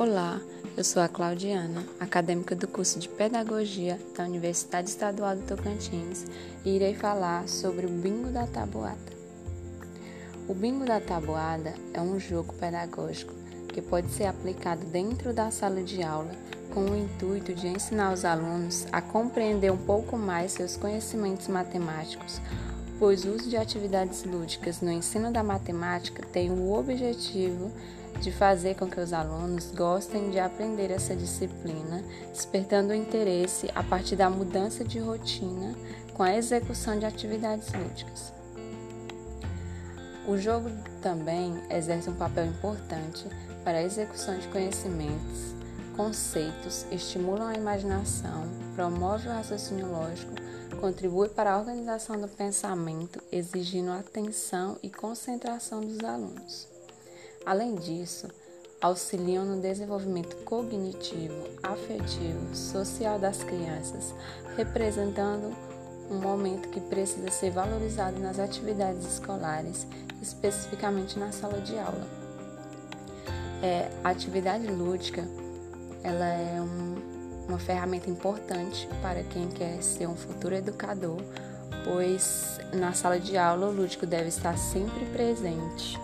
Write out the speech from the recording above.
Olá, eu sou a Claudiana, acadêmica do curso de Pedagogia da Universidade Estadual do Tocantins e irei falar sobre o Bingo da Tabuada. O Bingo da Tabuada é um jogo pedagógico que pode ser aplicado dentro da sala de aula com o intuito de ensinar os alunos a compreender um pouco mais seus conhecimentos matemáticos, pois o uso de atividades lúdicas no ensino da matemática tem o objetivo de fazer com que os alunos gostem de aprender essa disciplina, despertando o interesse a partir da mudança de rotina com a execução de atividades lúdicas. O jogo também exerce um papel importante para a execução de conhecimentos, conceitos, estimulam a imaginação, promove o raciocínio lógico, contribui para a organização do pensamento, exigindo atenção e concentração dos alunos. Além disso, auxiliam no desenvolvimento cognitivo, afetivo, social das crianças, representando um momento que precisa ser valorizado nas atividades escolares, especificamente na sala de aula. É, atividade lúdica ela é um, uma ferramenta importante para quem quer ser um futuro educador, pois na sala de aula o lúdico deve estar sempre presente.